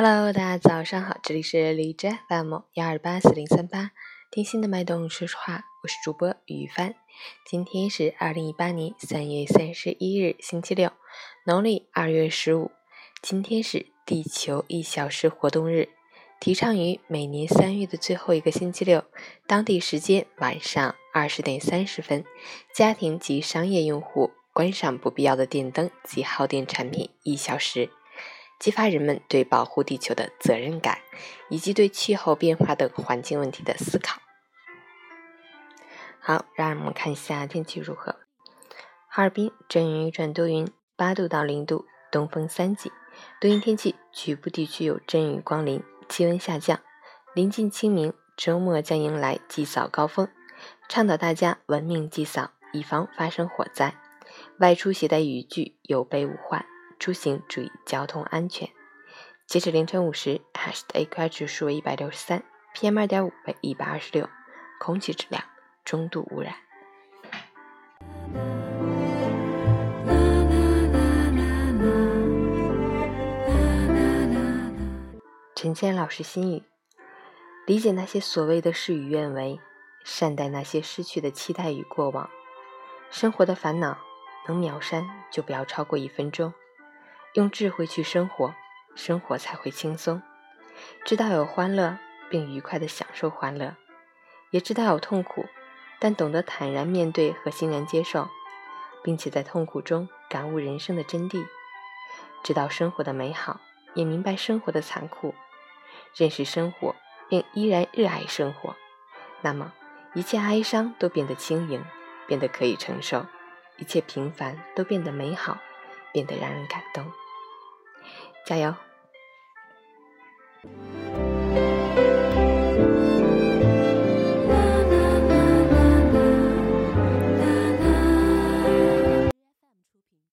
Hello，大家早上好，这里是荔枝 FM 幺二八四零三八，听心的脉动说说话，我是主播于帆。今天是二零一八年三月三十一日，星期六，农历二月十五。今天是地球一小时活动日，提倡于每年三月的最后一个星期六，当地时间晚上二十点三十分，家庭及商业用户关上不必要的电灯及耗电产品一小时。激发人们对保护地球的责任感，以及对气候变化等环境问题的思考。好，让我们看一下天气如何。哈尔滨阵雨转多云，八度到零度，东风三级，多云天气，局部地区有阵雨光临，气温下降。临近清明，周末将迎来祭扫高峰，倡导大家文明祭扫，以防发生火灾。外出携带雨具，有备无患。出行注意交通安全。截止凌晨五时，海市的 AQI 指数为一百六十三，PM 二点五为一百二十六，空气质量中度污染。陈谦老师心语：理解那些所谓的事与愿违，善待那些失去的期待与过往。生活的烦恼能秒删，就不要超过一分钟。用智慧去生活，生活才会轻松。知道有欢乐，并愉快地享受欢乐；也知道有痛苦，但懂得坦然面对和欣然接受，并且在痛苦中感悟人生的真谛。知道生活的美好，也明白生活的残酷。认识生活，并依然热爱生活，那么一切哀伤都变得轻盈，变得可以承受；一切平凡都变得美好。变得让人感动，加油！